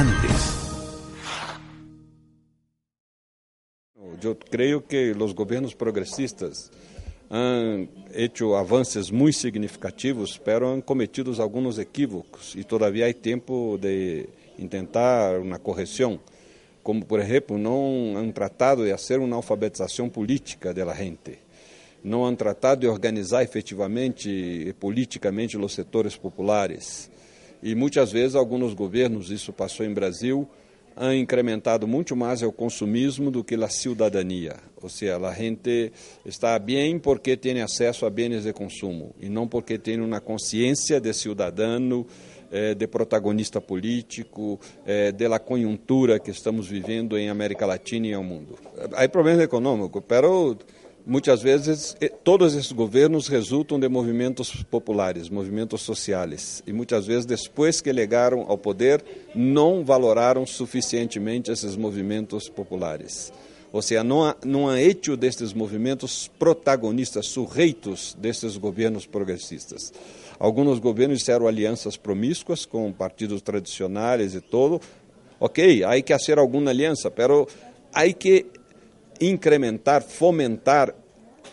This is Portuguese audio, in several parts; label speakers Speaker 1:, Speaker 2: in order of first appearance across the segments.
Speaker 1: antes.
Speaker 2: Creio que os governos progressistas han hecho avanços muito significativos, pero han cometido alguns equívocos e todavia há tempo de tentar uma correção. Como, por exemplo, não han tratado de fazer uma alfabetização política da gente. Não han tratado de organizar efetivamente e politicamente os setores populares. E muitas vezes alguns governos, isso passou em Brasil, han incrementado muito mais o consumismo do que a cidadania. Ou seja, a gente está bem porque tem acesso a bens de consumo e não porque tem uma consciência de cidadão, eh, de protagonista político, eh, da conjuntura que estamos vivendo em América Latina e no mundo. Há problemas econômicos, pero muitas vezes todos esses governos resultam de movimentos populares, movimentos sociais. E muitas vezes, depois que chegaram ao poder, não valoraram suficientemente esses movimentos populares. Ou seja, não há, não há hecho destes movimentos protagonistas, sujeitos desses governos progressistas. Alguns governos fizeram alianças promíscuas com partidos tradicionais e todo. Ok, há que fazer alguma aliança, mas há que incrementar, fomentar,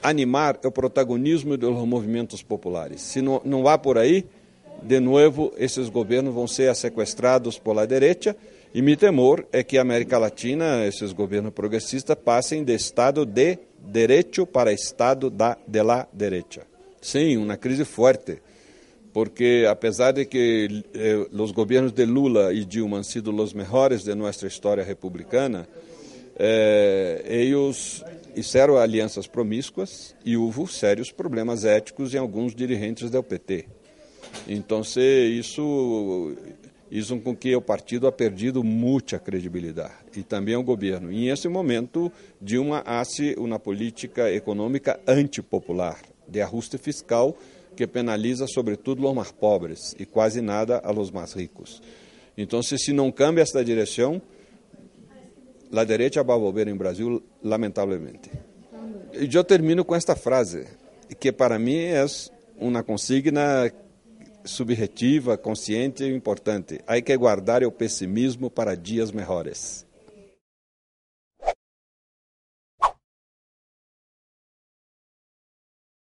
Speaker 2: animar o protagonismo dos movimentos populares. Se não, não vá por aí, de novo, esses governos vão ser sequestrados por la direita e meu temor é que a América Latina, esses governos progressistas, passem de Estado de direito para Estado da, de la direita. Sim, uma crise forte, porque apesar de que eh, os governos de Lula e Dilma han sido os melhores de nossa história republicana, eh, eles fizeram alianças promíscuas e houve sérios problemas éticos em alguns dirigentes do PT. Então, isso isso com que o partido ha perdido muita credibilidade e também o governo. E nesse momento, Dilma hace uma política econômica antipopular, de ajuste fiscal que penaliza sobretudo os mais pobres e quase nada a los mais ricos. Então, se não cambia esta direção, a direita vai volver em Brasil, lamentavelmente. E eu termino com esta frase, que para mim é uma consigna subjetiva, consciente e importante. Há que guardar o pessimismo para dias melhores.